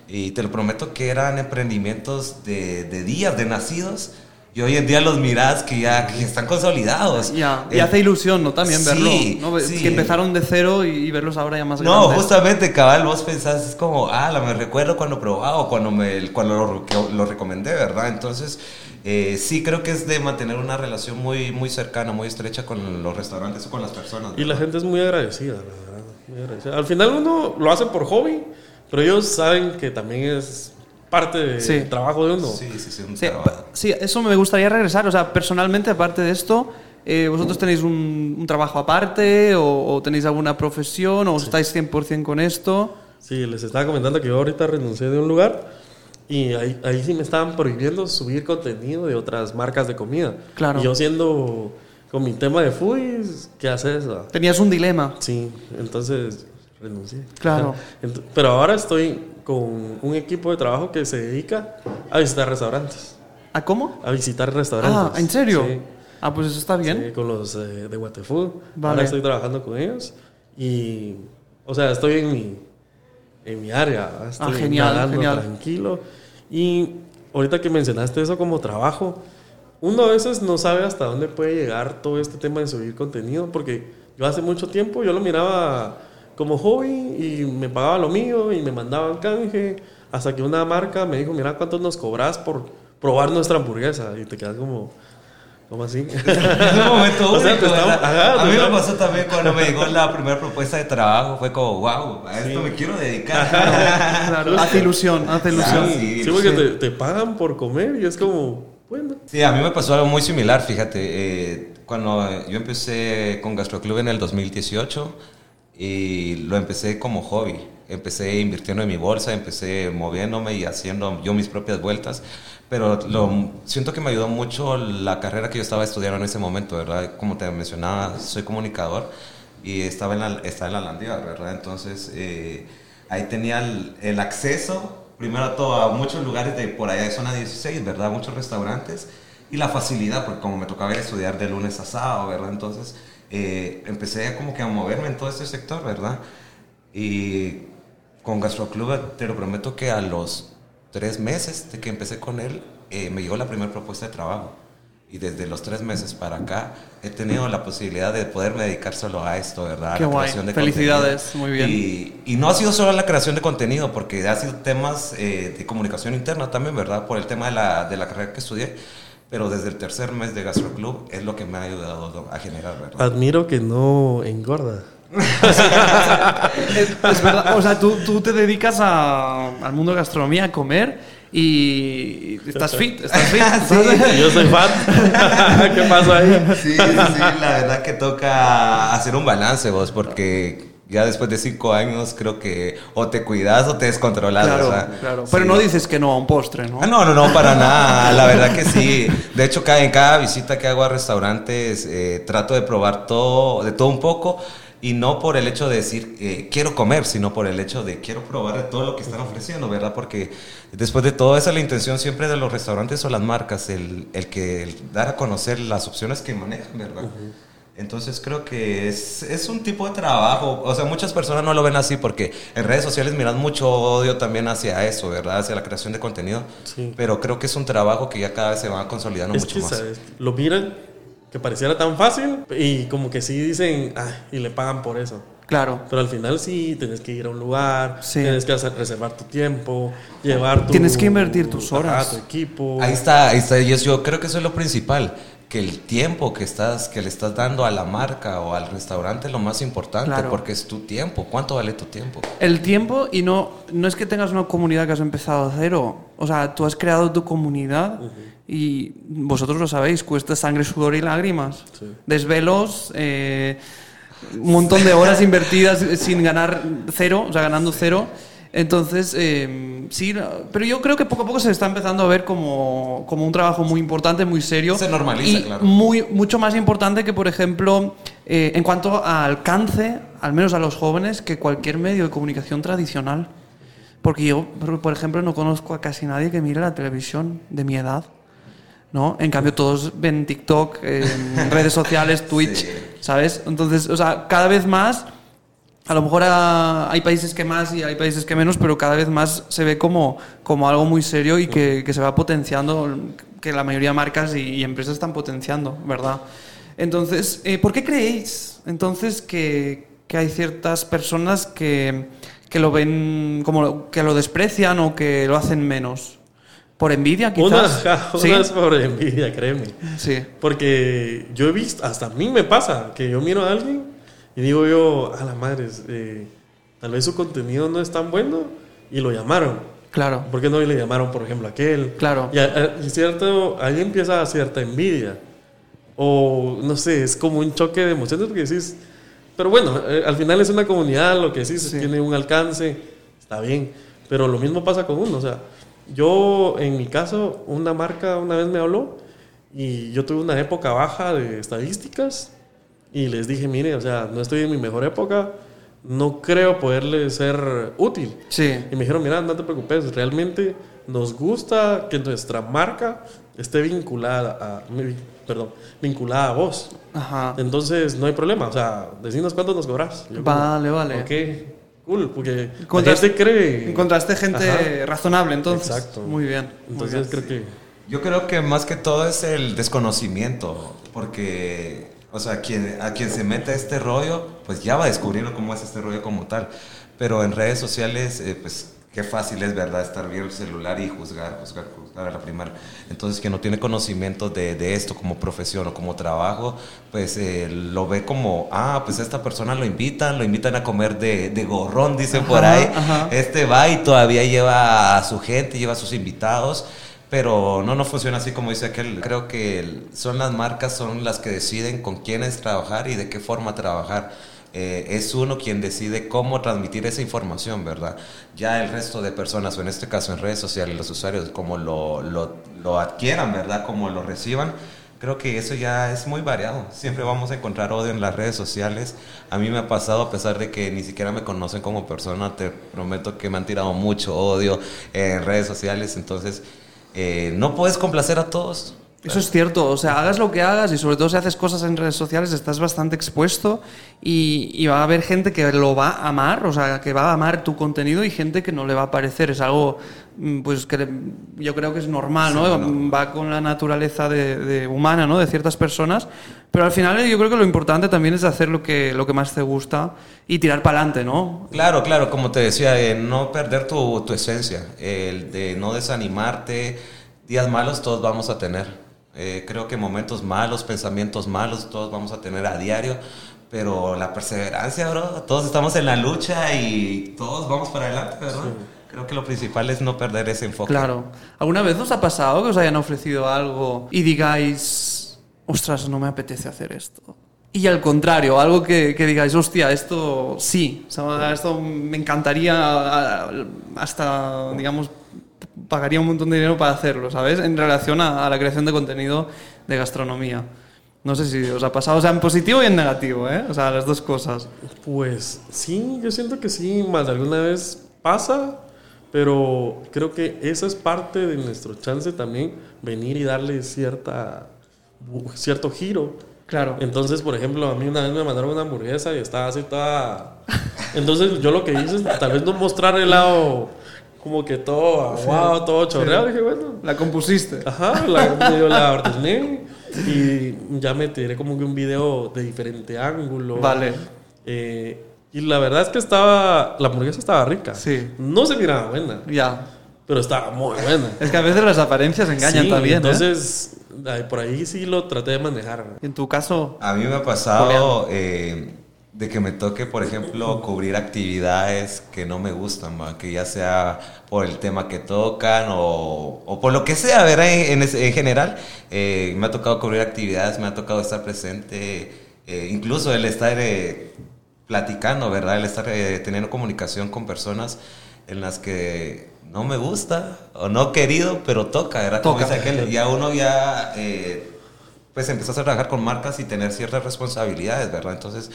Y te lo prometo que eran emprendimientos de, de días, de nacidos. Y hoy en día los mirás que ya que están consolidados. Ya, y Eh, hace ilusión, ¿no? También sí, verlo. ¿no? sí. Que empezaron de cero y, y verlos ahora ya más No, grandes. justamente, cabal, vos pensás, es como, ah, la me recuerdo cuando probaba o cuando, me, cuando lo, lo recomendé, ¿verdad? Entonces, eh, sí creo que es de mantener una relación muy, muy cercana, muy estrecha con los restaurantes o con las personas. Y la ¿verdad? gente es muy agradecida, la verdad. muy agradecida. Al final uno lo hace por hobby, pero ellos saben que también es parte del Sí. trabajo de uno. Sí, sí, sí, un Sí, sí, eso me gustaría regresar. O sea, personalmente, aparte de esto, eh, ¿vosotros tenéis un, un trabajo aparte o, o tenéis alguna profesión o estáis 100% con esto? Sí, les estaba comentando que yo ahorita renuncié de un lugar y ahí, ahí sí me estaban prohibiendo subir contenido de otras marcas de comida. Claro. Y yo siendo con mi tema de foodies, ¿qué haces? ah? Tenías un dilema. Sí, entonces renuncié. Claro. Pero ahora estoy con un equipo de trabajo que se dedica a visitar restaurantes. ¿A cómo? A visitar restaurantes. Ah, ¿en serio? Sí. Ah, pues eso está bien. Sí, con los eh, de Waterfood. Vale. Ahora estoy trabajando con ellos. Y, o sea, estoy en mi, en mi área. ¿verdad? Estoy Ah, genial, nadando genial. tranquilo. Y ahorita que mencionaste eso como trabajo, uno a veces no sabe hasta dónde puede llegar todo este tema de subir contenido. Porque yo hace mucho tiempo yo lo miraba como hobby y me pagaba lo mío y me mandaban canje. Hasta que una marca me dijo, mira cuánto nos cobras por probar nuestra hamburguesa. Y te quedas como... ¿Cómo así? Es un momento O sea, único, te estamos- ¿verdad? ajá, a mí me pasó también cuando me llegó la primera propuesta de trabajo. Fue como, wow, a esto me quiero dedicar. Claro, hace ilusión, hace ilusión. Claro, sí. Sí, porque te, te pagan por comer y es como, bueno. Sí, a mí me pasó algo muy similar, fíjate. eh, cuando yo empecé con Gastroclub en el 2018 y lo empecé como hobby. Empecé invirtiendo en mi bolsa, empecé moviéndome y haciendo yo mis propias vueltas. Pero lo, siento que me ayudó mucho la carrera que yo estaba estudiando en ese momento, ¿verdad? Como te mencionaba, soy comunicador y estaba en la, estaba en la Landívar, ¿verdad? Entonces, eh, ahí tenía el, el acceso, primero todo, a muchos lugares de por allá de zona 16, ¿verdad? Muchos restaurantes y la facilidad, porque como me tocaba ir a estudiar de lunes a sábado, ¿verdad? Entonces, eh, empecé como que a moverme en todo este sector, ¿verdad? Y con Gastroclub, te lo prometo que a los tres meses de que empecé con él, eh, me llegó la primera propuesta de trabajo. Y desde los tres meses para acá he tenido la posibilidad de poderme dedicar solo a esto, ¿verdad? A Qué la guay. creación de Felicidades, contenido. muy bien. Y, y no ha sido solo la creación de contenido, porque ha sido temas eh, de comunicación interna también, ¿verdad? Por el tema de la, de la carrera que estudié. Pero desde el tercer mes de Gastroclub es lo que me ha ayudado a generar, ¿verdad? Admiro que no engorda. Es, es verdad, o sea, tú, tú te dedicas a- al mundo de gastronomía, a comer, y estás fit, estás fit. Y yo soy fan. ¿Qué pasó ahí? Sí, sí, sí, la verdad que toca hacer un balance vos, porque ya después de cinco años creo que o te cuidas o te descontrolas. Claro, ¿verdad? claro. Sí. Pero no dices que no a un postre, ¿no? Ah, no, no, no, para nada. La verdad que sí. De hecho, cada, en cada visita que hago a restaurantes eh, trato de probar todo, de todo un poco. Y no por el hecho de decir eh, quiero comer, sino por el hecho de quiero probar todo lo que están ofreciendo, ¿verdad? Porque después de todo, esa es la intención siempre de los restaurantes o las marcas, el, el que el dar a conocer las opciones que manejan, ¿verdad? Entonces creo que es, es un tipo de trabajo. O sea, muchas personas no lo ven así porque en redes sociales miran mucho odio también hacia eso, ¿verdad? Hacia la creación de contenido. Sí. Pero creo que es un trabajo que ya cada vez se va consolidando Es mucho que, más. ¿sabes? Lo miran que pareciera tan fácil y como que sí dicen, ah, y le pagan por eso. Claro. Pero al final sí, tienes que ir a un lugar, Sí. tienes que hacer- reservar tu tiempo, llevar tu... Tienes que invertir tus horas. tu equipo. Ahí está, ahí está. Yo, yo creo que eso es lo principal. Que el tiempo que, estás, que le estás dando a la marca o al restaurante es lo más importante, Claro. porque es tu tiempo. ¿Cuánto vale tu tiempo? El tiempo y no, no es que tengas una comunidad que has empezado a cero. O sea, tú has creado tu comunidad y vosotros lo sabéis, cuesta sangre, sudor y lágrimas. Sí. Desvelos, eh, un montón de horas invertidas sin ganar cero, o sea, ganando cero. Entonces, eh, sí, pero yo creo que poco a poco se está empezando a ver como, como un trabajo muy importante, muy serio. Se normaliza, y claro. Muy, mucho más importante que, por ejemplo, eh, en cuanto a alcance, al menos a los jóvenes, que cualquier medio de comunicación tradicional. Porque yo, por por ejemplo, no conozco a casi nadie que mire la televisión de mi edad. ¿No? En cambio, todos ven TikTok, en redes sociales, Twitch, Sí. ¿sabes? Entonces, o sea, cada vez más, a lo mejor ah, hay países que más y hay países que menos, pero cada vez más se ve como, como algo muy serio y que, que se va potenciando, que la mayoría de marcas y, y empresas están potenciando, ¿verdad? Entonces, eh, ¿por qué creéis entonces que, que hay ciertas personas que, que lo ven como que lo desprecian o que lo hacen menos? ¿Por envidia, quizás? ajá, ¿Sí? una es por envidia, créeme. Sí. Porque yo he visto, hasta a mí me pasa, que yo miro a alguien y digo yo, a la madre, eh, tal vez su contenido no es tan bueno y lo llamaron. Claro, ¿Por qué no le llamaron, por ejemplo, a aquel? claro. Y, a- a- cierto, ahí empieza cierta envidia. O no sé, es como un choque de emociones porque decís, pero bueno, eh, al final es una comunidad, lo que decís Sí. tiene un alcance, está bien. Pero lo mismo pasa con uno. O sea, yo en mi caso, una marca una vez me habló y yo tuve una época baja de estadísticas y les dije, mire, o sea, no estoy en mi mejor época, no creo poderle ser útil. Sí, Y me dijeron, mira, no te preocupes, realmente nos gusta que nuestra marca esté vinculada a, perdón, vinculada a vos. ajá. Entonces, no hay problema, o sea, decinos cuánto nos cobras. Yo como, Vale, vale. Ok, cool, porque la Encontraste- gente cree... Encontraste gente Ajá. razonable, entonces. Exacto. Muy bien. muy Entonces, bien. creo que... Yo creo que más que todo es el desconocimiento, porque, o sea, quien, a quien se mete a este rollo, pues ya va descubriendo cómo es este rollo como tal. Pero en redes sociales, eh, pues qué fácil es, ¿verdad? Estar viendo el celular y juzgar, juzgar, juzgar a la primera. Entonces, quien no tiene conocimiento de, de esto como profesión o como trabajo, pues eh, lo ve como, ah, pues a esta persona lo invitan, lo invitan a comer de, de gorrón, dicen por ahí. ajá. Este va y todavía lleva a su gente, lleva a sus invitados. Pero no, no funciona así como dice aquel. Creo que son las marcas, son las que deciden con quiénes trabajar y de qué forma trabajar. Eh, es uno quien decide cómo transmitir esa información, ¿verdad? Ya el resto de personas, o en este caso en redes sociales, los usuarios, como lo, lo, lo adquieran, ¿verdad? Como lo reciban, creo que eso ya es muy variado. Siempre vamos a encontrar odio en las redes sociales. A mí me ha pasado, a pesar de que ni siquiera me conocen como persona, te prometo que me han tirado mucho odio en redes sociales. Entonces, eh, no puedes complacer a todos. Eso es cierto, o sea, hagas lo que hagas y sobre todo si haces cosas en redes sociales estás bastante expuesto y, y va a haber gente que lo va a amar, o sea, que va a amar tu contenido y gente que no le va a parecer. Es algo, mm, pues, que yo creo que es normal, ¿no? Sí, bueno. Va con la naturaleza de, de humana, ¿no? De ciertas personas. Pero al final yo creo que lo importante también es hacer lo que, lo que más te gusta y tirar para adelante, ¿no? Claro, claro, como te decía, eh, no perder tu, tu esencia, el de no desanimarte. Días malos todos vamos a tener. Eh, creo que momentos malos, pensamientos malos, todos vamos a tener a diario. Pero la perseverancia, bro, todos estamos en la lucha y todos vamos para adelante, ¿verdad? Creo que lo principal es no perder ese enfoque. Claro. ¿Alguna vez os ha pasado que os hayan ofrecido algo y digáis, ostras, no me apetece hacer esto? Y al contrario, algo que, que digáis, hostia, esto sí, o sea, esto me encantaría, hasta, digamos, pagaría un montón de dinero para hacerlo, ¿sabes? En relación a, a la creación de contenido de gastronomía. No sé si os ha pasado, o sea, en positivo y en negativo, ¿eh? O sea, las dos cosas. Pues sí, yo siento que sí, más de alguna vez pasa, pero creo que esa es parte de nuestro chance también, venir y darle cierta, cierto giro. Claro. Entonces, por ejemplo, a mí una vez me mandaron una hamburguesa y estaba así toda... Entonces yo lo que hice es tal vez no mostrar el lado como que todo aguado, todo chorreado. Dije, bueno, La compusiste. Ajá, la, medio la ordené y ya me tiré como que un video de diferente ángulo. Vale. Eh, y la verdad es que estaba, la hamburguesa estaba rica. Sí. No se miraba buena, Ya. pero estaba muy buena. Es que a veces las apariencias engañan Sí, también, ¿eh? Entonces, por ahí sí lo traté de manejar. En tu caso, A mí me ha pasado eh, de que me toque, por ejemplo, cubrir actividades que no me gustan, ¿va? que ya sea por el tema que tocan o, o por lo que sea, ¿verdad? En, en ese- en general, eh, me ha tocado cubrir actividades, me ha tocado estar presente, eh, incluso el estar eh, platicando, ¿verdad? El estar teniendo comunicación con personas en las que no me gusta o no querido, pero toca, ¿verdad? Como Toca. dice aquel, ya uno ya... pues empezás a trabajar con marcas y tener ciertas responsabilidades, ¿verdad? Entonces,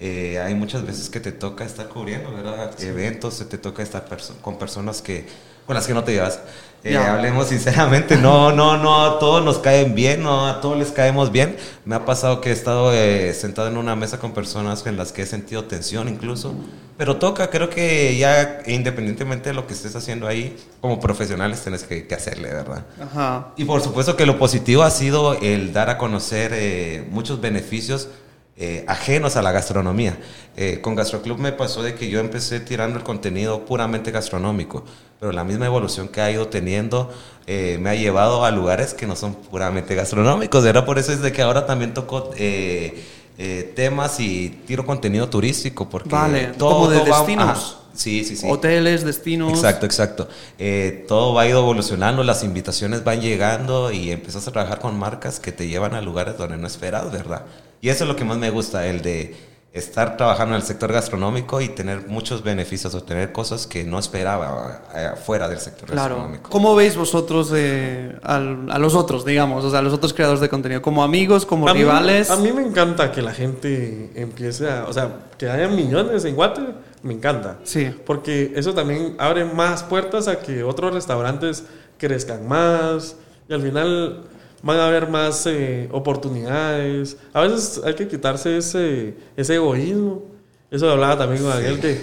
eh, hay muchas veces que te toca estar cubriendo, ¿verdad? Eventos, se te toca estar perso- con personas que, con las que no te llevas. Eh, hablemos sinceramente, no, no, no a todos nos caen bien, no a todos les caemos bien. Me ha pasado que he estado eh, sentado en una mesa con personas en las que he sentido tensión incluso, pero toca, creo que ya independientemente de lo que estés haciendo ahí, como profesionales tienes que, que hacerle, ¿verdad? ajá. Y por supuesto que lo positivo ha sido el dar a conocer eh, muchos beneficios eh, ajenos a la gastronomía. Eh, con Gastroclub me pasó de que yo empecé tirando el contenido puramente gastronómico, pero la misma evolución que ha ido teniendo eh, me ha llevado a lugares que no son puramente gastronómicos. Era por eso es de que ahora también toco eh, eh, temas y tiro contenido turístico, porque Vale, como de va- destinos. ajá. Sí, sí, sí. Hoteles, destinos. Exacto, exacto. Eh, todo va ido evolucionando, las invitaciones van llegando y empiezas a trabajar con marcas que te llevan a lugares donde no esperas, ¿verdad? Y eso es lo que más me gusta, el de estar trabajando en el sector gastronómico y tener muchos beneficios o tener cosas que no esperaba eh, fuera del sector Claro. gastronómico. ¿Cómo veis vosotros eh, al- a los otros, digamos, o sea, a los otros creadores de contenido? ¿Como amigos, como A mí- rivales? a mí me encanta que la gente empiece a, o sea, que haya millones en Guate, me encanta. Sí. Porque eso también abre más puertas a que otros restaurantes crezcan más y al final van a haber más eh, oportunidades. A veces hay que quitarse ese, ese egoísmo. Eso hablaba también con aquel que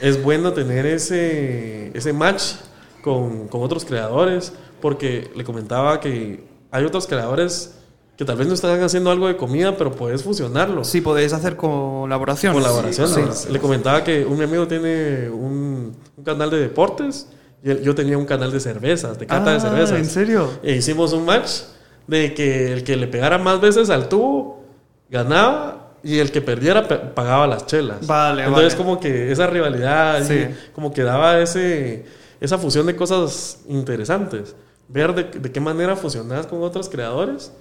es bueno tener ese, ese match con, con otros creadores porque le comentaba que hay otros creadores que tal vez no están haciendo algo de comida, pero puedes fusionarlo. Sí, podéis hacer colaboraciones. Colaboraciones. Sí. Le comentaba que un amigo tiene un, un canal de deportes y él- yo tenía un canal de cervezas, de cata Ah, de cervezas. ¿en serio? E hicimos un match de que el que le pegara más veces al tubo ganaba y el que perdiera pe- pagaba las chelas. Vale, Entonces vale. como que esa rivalidad, Sí. como que daba ese, esa fusión de cosas interesantes. Ver de, de qué manera fusionas con otros creadores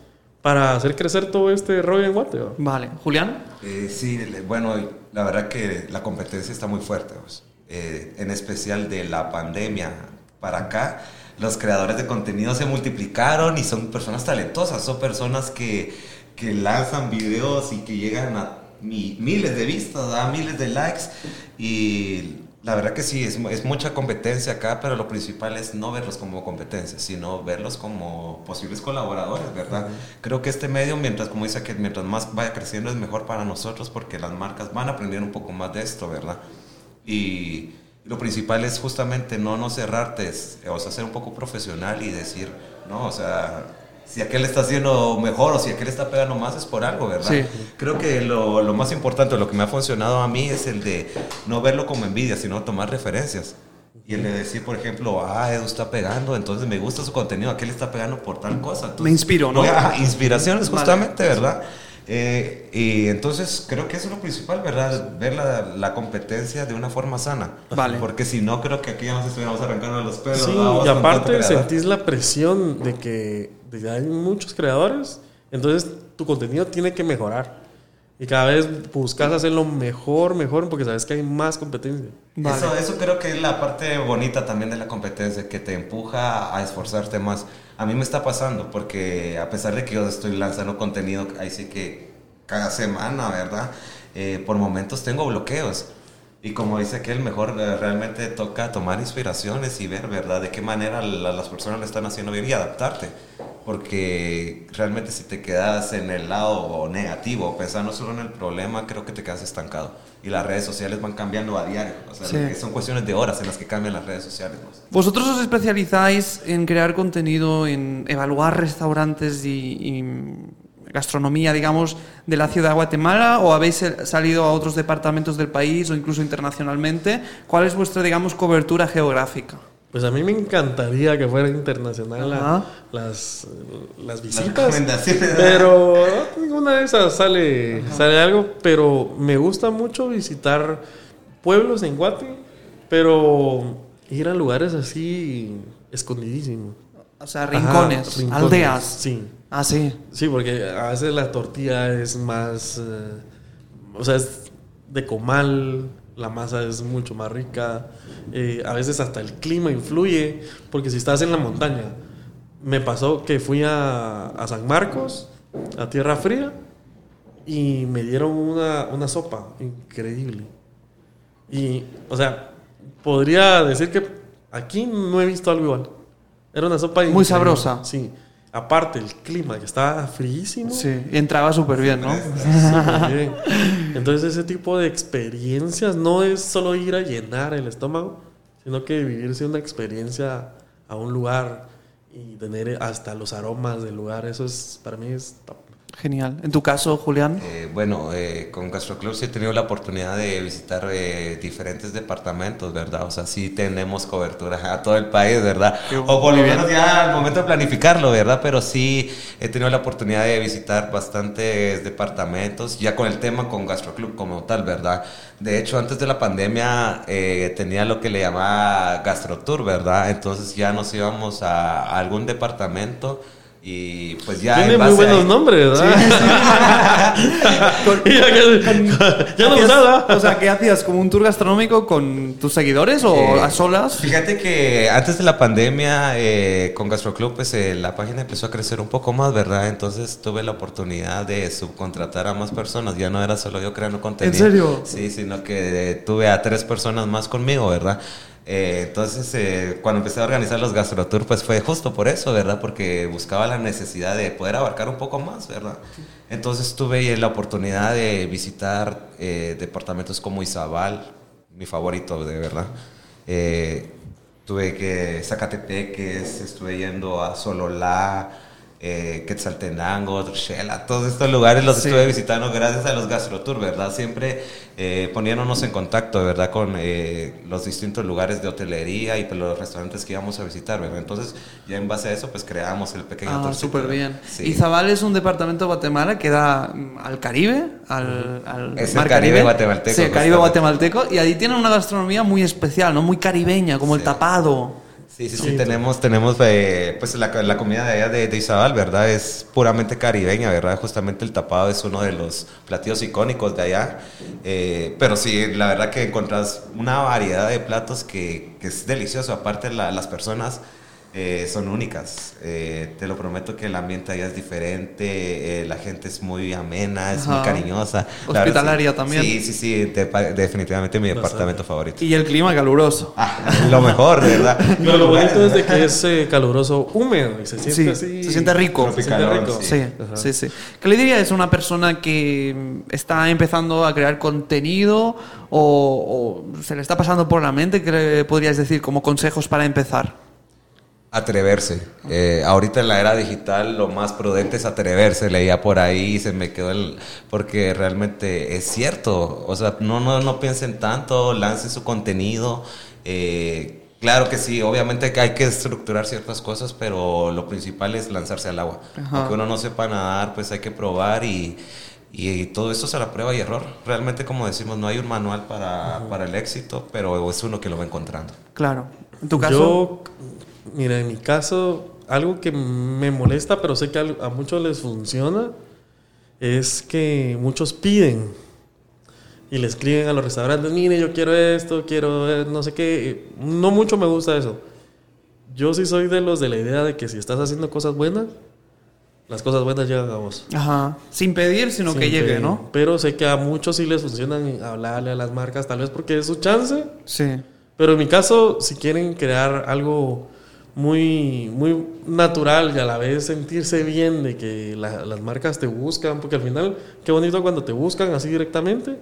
para hacer crecer todo este rollo en Guate. ¿va? Vale. ¿Julián? Eh, sí, bueno, la verdad que la competencia está muy fuerte, pues. Eh, en especial de la pandemia para acá. Los creadores de contenido se multiplicaron y son personas talentosas, son personas que, que lanzan videos y que llegan a mi- miles de vistas, a miles de likes y la verdad que sí, es, es mucha competencia acá, pero lo principal es no verlos como competencia, sino verlos como posibles colaboradores, ¿verdad? Creo que este medio, mientras, como dice que mientras más vaya creciendo, es mejor para nosotros porque las marcas van a aprender un poco más de esto, ¿verdad? Y lo principal es justamente no, no cerrarte, es, o sea, ser un poco profesional y decir, no, o sea, si aquel está haciendo mejor o si aquel está pegando más es por algo, ¿verdad? Sí. Creo que lo, lo más importante, lo que me ha funcionado a mí es el de no verlo como envidia, sino tomar referencias. Y el de decir, por ejemplo, ah, Edu está pegando, entonces me gusta su contenido, aquel está pegando por tal cosa. Entonces, Me inspiro, ¿no? inspiraciones, Vale. justamente, ¿verdad? Eh, y entonces creo que eso es lo principal, ¿verdad? Ver la, la competencia de una forma sana. Vale. Porque si no, creo que aquí ya nos estuviéramos arrancando los pelos. Sí, y aparte sentís la presión de que, de que hay muchos creadores, entonces tu contenido tiene que mejorar. Y cada vez buscas hacerlo mejor, mejor, porque sabes que hay más competencia. Vale. Eso, eso creo que es la parte bonita también de la competencia, que te empuja a esforzarte más. A mí me está pasando, porque a pesar de que yo estoy lanzando contenido, ahí sí que cada semana, ¿verdad? Eh, por momentos tengo bloqueos. Y como dice aquel, mejor eh, realmente toca tomar inspiraciones y ver, ¿verdad? De qué manera la- las personas lo están haciendo bien y adaptarte. Porque realmente si te quedas en el lado negativo, pensando solo en el problema, creo que te quedas estancado. Y las redes sociales van cambiando a diario. O sea, Sí. que son cuestiones de horas en las que cambian las redes sociales. ¿no? Vosotros os especializáis en crear contenido, en evaluar restaurantes y, y gastronomía, digamos, de la ciudad de Guatemala o habéis eh, salido a otros departamentos del país o incluso internacionalmente. ¿Cuál es vuestra, digamos, cobertura geográfica? Pues a mí me encantaría que fuera internacional la- Ajá. las, las visitas. Pero ninguna de esas sale, sale algo. Pero me gusta mucho visitar pueblos en Guate, pero ir a lugares así escondidísimos. O sea, Ajá, rincones, aldeas. Sí. Ah, sí. Sí, porque a veces la tortilla es más. eh, o sea, es de comal, la masa es mucho más rica. eh, a veces hasta el clima influye, porque si estás en la montaña. Me pasó que fui a, a San Marcos, a Tierra Fría, y me dieron una, una sopa increíble. Y, o sea, podría decir que aquí no he visto algo igual. Era una sopa Muy increíble. sabrosa. Sí. Aparte, el clima que estaba fríísimo. Sí, entraba súper bien, ¿no? súper bien. Entonces, ese tipo de experiencias no es solo ir a llenar el estómago, sino que vivirse una experiencia a un lugar y tener hasta los aromas del lugar. Eso es, para mí, es top. Genial. En tu caso, Julián. Eh, bueno, eh, con Gastroclub sí he tenido la oportunidad de visitar eh, diferentes departamentos, ¿verdad? O sea, sí tenemos cobertura a todo el país, ¿verdad? O por lo menos ya al momento de planificarlo, ¿verdad? Pero sí he tenido la oportunidad de visitar bastantes departamentos, ya con el tema con Gastroclub como tal, ¿verdad? De hecho, antes de la pandemia eh, tenía lo que le llamaba Gastrotour, ¿verdad? Entonces ya nos íbamos a, a algún departamento. Y pues ya Tiene en muy buenos ahí- nombres, ¿verdad? Ya que- ya no ¿Hacías- usaba. O sea, ¿qué hacías? ¿Como un tour gastronómico con tus seguidores o Eh, a solas? Fíjate que antes de la pandemia eh, con Gastroclub, pues eh, la página empezó a crecer un poco más, ¿verdad? Entonces tuve la oportunidad de subcontratar a más personas. Ya no era solo yo creando contenido. serio? Sí, sino que tuve a tres personas más conmigo, ¿verdad? Eh, entonces, eh, cuando empecé a organizar los gastrotours, pues fue justo por eso, ¿verdad? Porque buscaba la necesidad de poder abarcar un poco más, ¿verdad? Entonces tuve la oportunidad de visitar eh, departamentos como Izabal, mi favorito, de verdad. Eh, tuve que Zacatepeques, estuve yendo a Sololá, eh, Quetzaltenango, Shela, todos estos lugares los Sí. estuve visitando gracias a los gastrotours, ¿verdad? Siempre eh, poniéndonos en contacto, ¿verdad? Con eh, los distintos lugares de hotelería y pues, los restaurantes que íbamos a visitar, ¿verdad? Entonces, ya en base a eso, pues creamos el pequeño Ah, súper bien. Sí. Izabal es un departamento de Guatemala que da mm, al Caribe, al, al Es el mar Caribe guatemalteco, Sí, el Caribe guatemalteco. Y ahí tienen una gastronomía muy especial, ¿no? Muy caribeña, como el tapado. Sí, sí, sí, Sí. tenemos, tenemos eh, pues la, la comida de allá de, de Izabal, ¿verdad? Es puramente caribeña, ¿verdad? Justamente el tapado es uno de los platillos icónicos de allá. Eh, pero sí, la verdad que encontrás una variedad de platos que, que es delicioso. Aparte, la- las personas eh, son únicas. Eh, te lo prometo que el ambiente allá es diferente, eh, la gente es muy amena, es muy Ajá. cariñosa. La verdad, Hospitalaria sí. también. Sí, sí, sí, de- definitivamente mi Bastante. departamento favorito. Y el clima caluroso. Ah, lo mejor, ¿verdad? Pero lo bonito es de que es eh, caluroso, húmedo y se siente Sí, así. se siente rico. Se siente rico. Sí, sí, sí. ¿Qué le dirías a una persona que está empezando a crear contenido o, o se le está pasando por la mente? ¿Qué le podrías decir como consejos para empezar? Atreverse. Eh, ahorita en la era digital lo más prudente es atreverse. Leía por ahí y se me quedó el... Porque realmente es cierto. O sea, no, no, no piensen tanto, lancen su contenido. Eh, claro que sí, obviamente que hay que estructurar ciertas cosas, pero lo principal es lanzarse al agua. Ajá. Aunque uno no sepa nadar, pues hay que probar y... Y, todo esto es a la prueba y error. Realmente, como decimos, no hay un manual para, para el éxito, pero es uno que lo va encontrando. Claro. ¿En tu caso? Yo, mira, en mi caso, algo que me molesta, pero sé que a, muchos les funciona, es que muchos piden y le escriben a los restaurantes, mire, yo quiero esto, quiero eh, no sé qué. No mucho me gusta eso. Yo sí soy de los de la idea de que si estás haciendo cosas buenas, las cosas buenas llegan a vos. Ajá. Sin pedir, sino Sin que llegue, pedir. ¿no? Pero sé que a muchos sí les funcionan hablarle a las marcas, tal vez porque es su chance. Sí. Pero en mi caso, si quieren crear algo muy, muy natural y a la vez sentirse bien de que la- las marcas te buscan, porque al final, qué bonito cuando te buscan así directamente.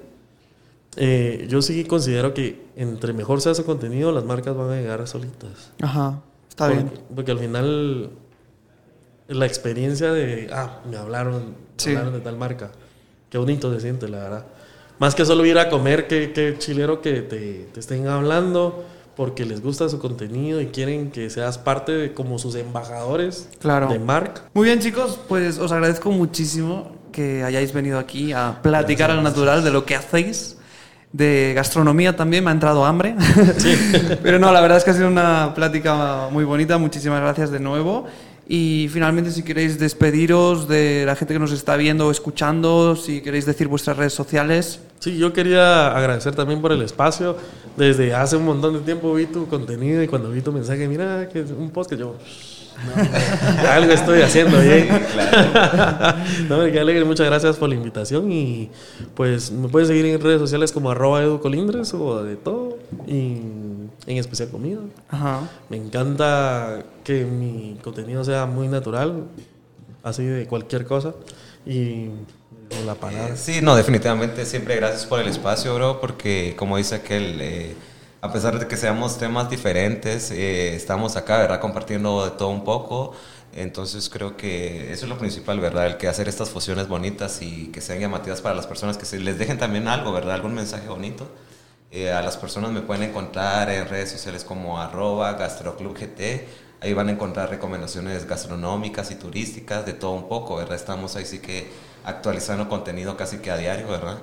Eh, yo sí considero que entre mejor sea su contenido, las marcas van a llegar solitas. Ajá. Está porque, bien. Porque al final, la experiencia de, ah, me hablaron, Sí. hablaron de tal marca. Qué bonito se siente, la verdad. Más que solo ir a comer, qué, qué chilero que te, te estén hablando porque les gusta su contenido y quieren que seas parte de como sus embajadores Claro. de marca. Muy bien, chicos, pues os agradezco muchísimo que hayáis venido aquí a platicar al natural de lo que hacéis. De gastronomía también me ha entrado hambre. Pero no, la verdad es que ha sido una plática muy bonita. Muchísimas gracias de nuevo. Y finalmente, si queréis despediros de la gente que nos está viendo o escuchando, si queréis decir vuestras redes sociales. Sí, yo quería agradecer también por el espacio. Desde hace un montón de tiempo vi tu contenido y cuando vi tu mensaje, mira, que es un podcast, yo... no, algo estoy haciendo bien. no, hombre, qué alegre. Muchas gracias por la invitación y pues me puedes seguir en redes sociales como arroba educolindres o de todo y en especial comida. Ajá. Me encanta que mi contenido sea muy natural, así de cualquier cosa y la palabra. Eh, Sí, no, definitivamente. Siempre gracias por el espacio, bro, porque como dice aquel, eh, a pesar de que seamos temas diferentes, eh, estamos acá, ¿verdad? Compartiendo de todo un poco. Entonces creo que eso es lo principal, ¿verdad? El que hacer estas fusiones bonitas y que sean llamativas para las personas, que se les dejen también algo, ¿verdad? Algún mensaje bonito. Eh, a las personas me pueden encontrar en redes sociales como arroba gastroclubgt. Ahí van a encontrar recomendaciones gastronómicas y turísticas, de todo un poco, ¿verdad? Estamos ahí sí que actualizando contenido casi que a diario, ¿verdad?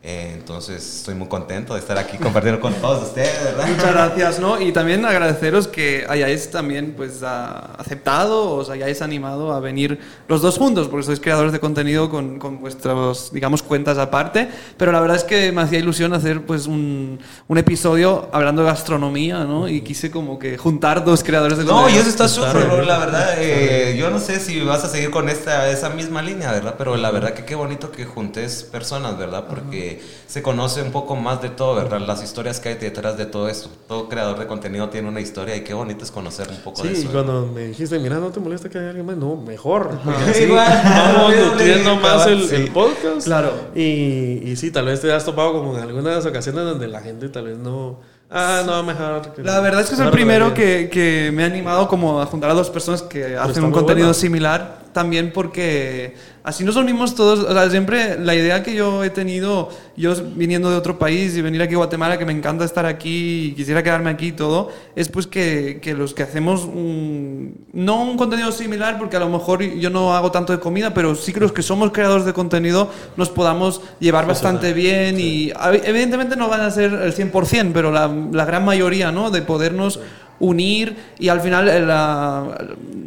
Eh, entonces estoy muy contento de estar aquí compartiendo con todos ustedes, ¿verdad? Muchas gracias, ¿no? Y también agradeceros que hayáis también pues a- aceptado, os hayáis animado a venir los dos juntos, porque sois creadores de contenido con, con vuestras, digamos, cuentas aparte. Pero la verdad es que me hacía ilusión hacer pues un, un episodio hablando de gastronomía, ¿no? Y quise como que juntar dos creadores de No, y contenido. eso está súper, bro, la verdad. eh, yo no sé si vas a seguir con esta, esa misma línea, ¿verdad? Pero la verdad que qué bonito que juntes personas, ¿verdad? Porque se conoce un poco más de todo, ¿verdad? Las historias que hay detrás de todo esto. Todo creador de contenido tiene una historia y qué bonito es conocer un poco Sí, de eso. cuando me dijiste, mira, no te molesta que haya alguien más, no, mejor. porque Igual. vamos Sí, nutriendo sí, más el, sí. el podcast. Claro. Y, y sí, tal vez te has topado como en algunas ocasiones donde la gente tal vez no. Ah, no, mejor. que- La verdad es que es el primero que, que me ha animado como a juntar a dos personas que hacen un contenido similar, también porque así nos unimos todos. O sea, siempre la idea que yo he tenido, yo viniendo de otro país y venir aquí a Guatemala, que me encanta estar aquí y quisiera quedarme aquí y todo, es pues que, que los que hacemos un, no un contenido similar, porque a lo mejor yo no hago tanto de comida, pero sí que los que somos creadores de contenido nos podamos llevar bastante bien y a- evidentemente no van a ser el 100%, pero la, la gran mayoría, ¿no? De podernos unir y al final eh, la-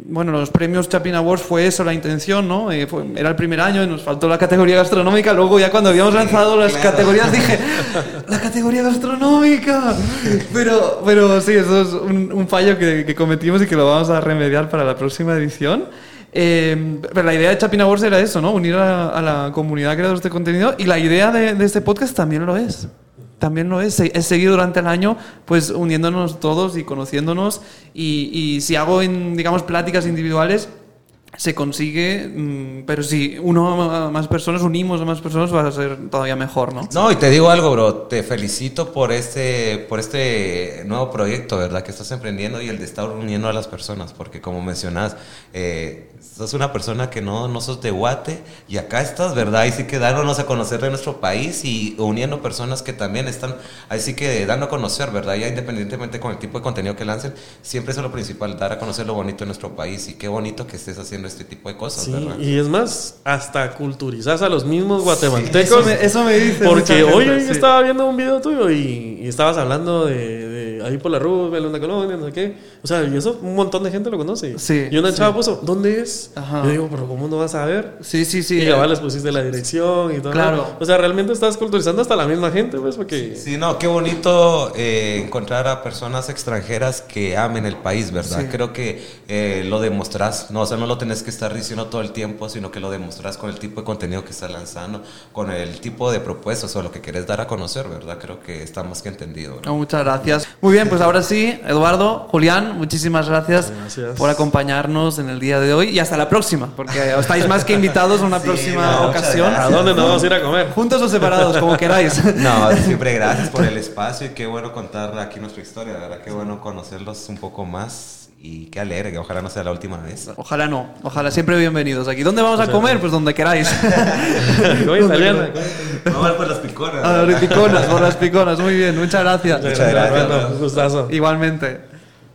bueno los premios Chapin Awards fue eso la intención no Eh, fue- era el primer año y nos faltó la categoría gastronómica luego ya cuando habíamos lanzado las claro. categorías dije la categoría gastronómica pero pero sí eso es un, un fallo que, que cometimos y que lo vamos a remediar para la próxima edición eh, pero la idea de Chapin Awards era eso, ¿no? Unir a, a la comunidad de creadores de contenido y la idea de, de este podcast también lo es. También lo es. Se- Es seguir durante el año, pues uniéndonos todos y conociéndonos. Y, y si hago, en, digamos, pláticas individuales, se consigue, mm, pero si uno a más personas, unimos a más personas, va a ser todavía mejor, ¿no? No, y te digo algo, bro. Te felicito por este, por este nuevo proyecto, ¿verdad? Que estás emprendiendo y el de estar uniendo a las personas. Porque como mencionas, eh, sos una persona que no, no sos de Guate y acá estás, ¿verdad? Y sí que dándonos a conocer de nuestro país y uniendo personas que también están, así que dando a conocer, ¿verdad? Ya independientemente con el tipo de contenido que lancen, siempre eso es lo principal, dar a conocer lo bonito de nuestro país. Y qué bonito que estés haciendo este tipo de cosas, Sí, ¿verdad? y es más, hasta culturizas a los mismos guatemaltecos. Eso me, eso me dice. Porque hoy, sí. estaba viendo un video tuyo y, y estabas hablando de, de ahí por la Roosevelt, en la colonia, no sé qué. O sea, y eso un montón de gente lo conoce. Sí, Y una sí. chava puso, ¿dónde es? Ajá. Yo digo, pero ¿cómo no vas a ver? Sí, sí, sí. y cabal les pusiste la dirección y todo. Claro. O sea, realmente estás culturizando hasta la misma gente, pues, porque... Sí, no, qué bonito eh, encontrar a personas extranjeras que amen el país, ¿verdad? Sí. Creo que eh, lo demostrás, no, o sea, no lo tenés que estar diciendo todo el tiempo, sino que lo demostrás con el tipo de contenido que estás lanzando, con el tipo de propuestas o lo que querés dar a conocer, ¿verdad? Creo que está más que entendido. ¿verdad? No, muchas gracias. Muy bien, pues ahora sí, Eduardo, Julián, muchísimas gracias, Gracias. por acompañarnos en el día de hoy y hasta la próxima, porque estáis más que invitados a una Sí, próxima no, ocasión. ¿A dónde nos vamos a ir a comer? Juntos o separados, como queráis. No, siempre gracias por el espacio y qué bueno contar aquí nuestra historia, ¿verdad? Qué bueno conocerlos un poco más y qué alegre, que ojalá no sea la última vez. Ojalá no, ojalá siempre bienvenidos aquí. ¿Dónde vamos a comer? Pues donde queráis. Vamos a ver por las piconas. A las piconas, por las piconas. Muy bien, muchas gracias. Muchas gracias. Un gustazo. Igualmente.